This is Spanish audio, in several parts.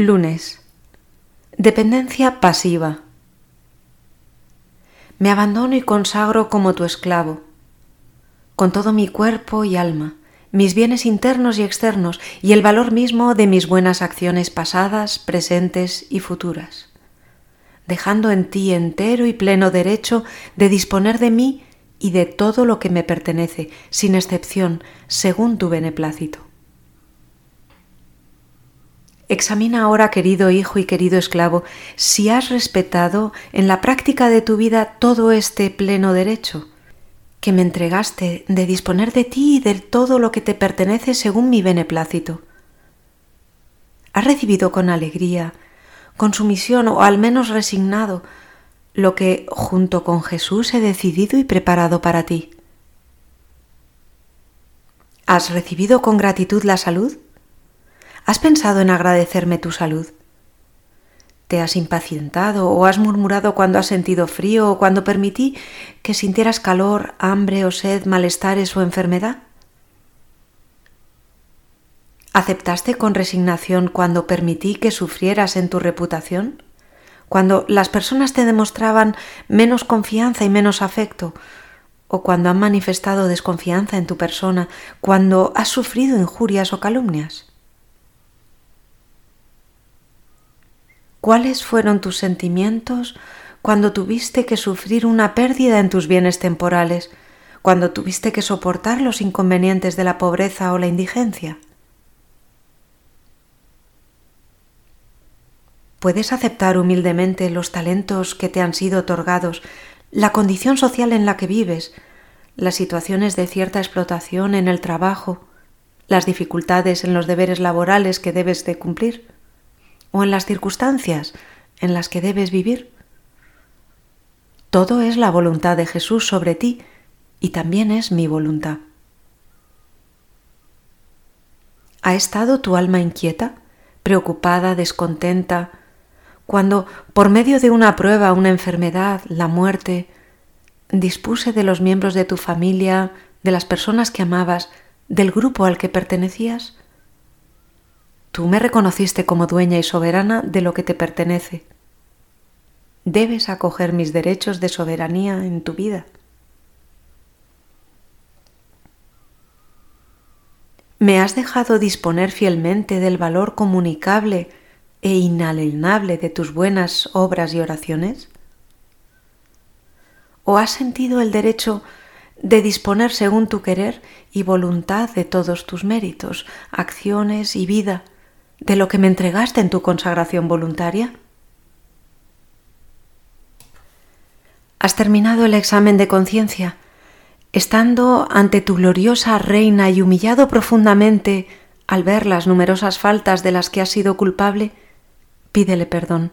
Lunes. Dependencia pasiva. Me abandono y consagro como tu esclavo, con todo mi cuerpo y alma, mis bienes internos y externos y el valor mismo de mis buenas acciones pasadas, presentes y futuras, dejando en ti entero y pleno derecho de disponer de mí y de todo lo que me pertenece, sin excepción, según tu beneplácito. Examina ahora, querido hijo y querido esclavo, si has respetado en la práctica de tu vida todo este pleno derecho que me entregaste de disponer de ti y de todo lo que te pertenece según mi beneplácito. ¿Has recibido con alegría, con sumisión o al menos resignado lo que junto con Jesús he decidido y preparado para ti? ¿Has recibido con gratitud la salud? ¿Has pensado en agradecerme tu salud? ¿Te has impacientado o has murmurado cuando has sentido frío o cuando permití que sintieras calor, hambre o sed, malestares o enfermedad? ¿Aceptaste con resignación cuando permití que sufrieras en tu reputación? Cuando las personas te demostraban menos confianza y menos afecto, o cuando han manifestado desconfianza en tu persona, cuando has sufrido injurias o calumnias? ¿Cuáles fueron tus sentimientos cuando tuviste que sufrir una pérdida en tus bienes temporales, cuando tuviste que soportar los inconvenientes de la pobreza o la indigencia? ¿Puedes aceptar humildemente los talentos que te han sido otorgados, la condición social en la que vives, las situaciones de cierta explotación en el trabajo, las dificultades en los deberes laborales que debes de cumplir? O en las circunstancias en las que debes vivir. Todo es la voluntad de Jesús sobre ti y también es mi voluntad. ¿Ha estado tu alma inquieta, preocupada, descontenta, cuando, por medio de una prueba, una enfermedad, la muerte, dispuse de los miembros de tu familia, de las personas que amabas, del grupo al que pertenecías? Tú me reconociste como dueña y soberana de lo que te pertenece. Debes acoger mis derechos de soberanía en tu vida. ¿Me has dejado disponer fielmente del valor comunicable e inalienable de tus buenas obras y oraciones? ¿O has sentido el derecho de disponer según tu querer y voluntad de todos tus méritos, acciones y vida, de lo que me entregaste en tu consagración voluntaria? ¿Has terminado el examen de conciencia? Estando ante tu gloriosa reina y humillado profundamente al ver las numerosas faltas de las que has sido culpable, pídele perdón.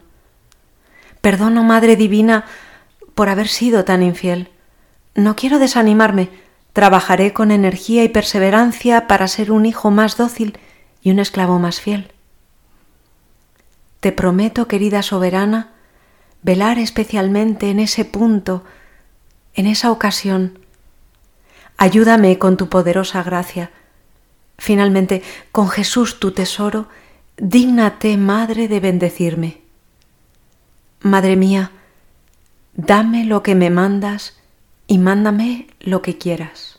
Perdono, Madre Divina, por haber sido tan infiel. No quiero desanimarme, trabajaré con energía y perseverancia para ser un hijo más dócil y un esclavo más fiel. Te prometo, querida soberana, velar especialmente en ese punto, en esa ocasión. Ayúdame con tu poderosa gracia. Finalmente, con Jesús tu tesoro, dígnate, Madre, de bendecirme. Madre mía, dame lo que me mandas y mándame lo que quieras.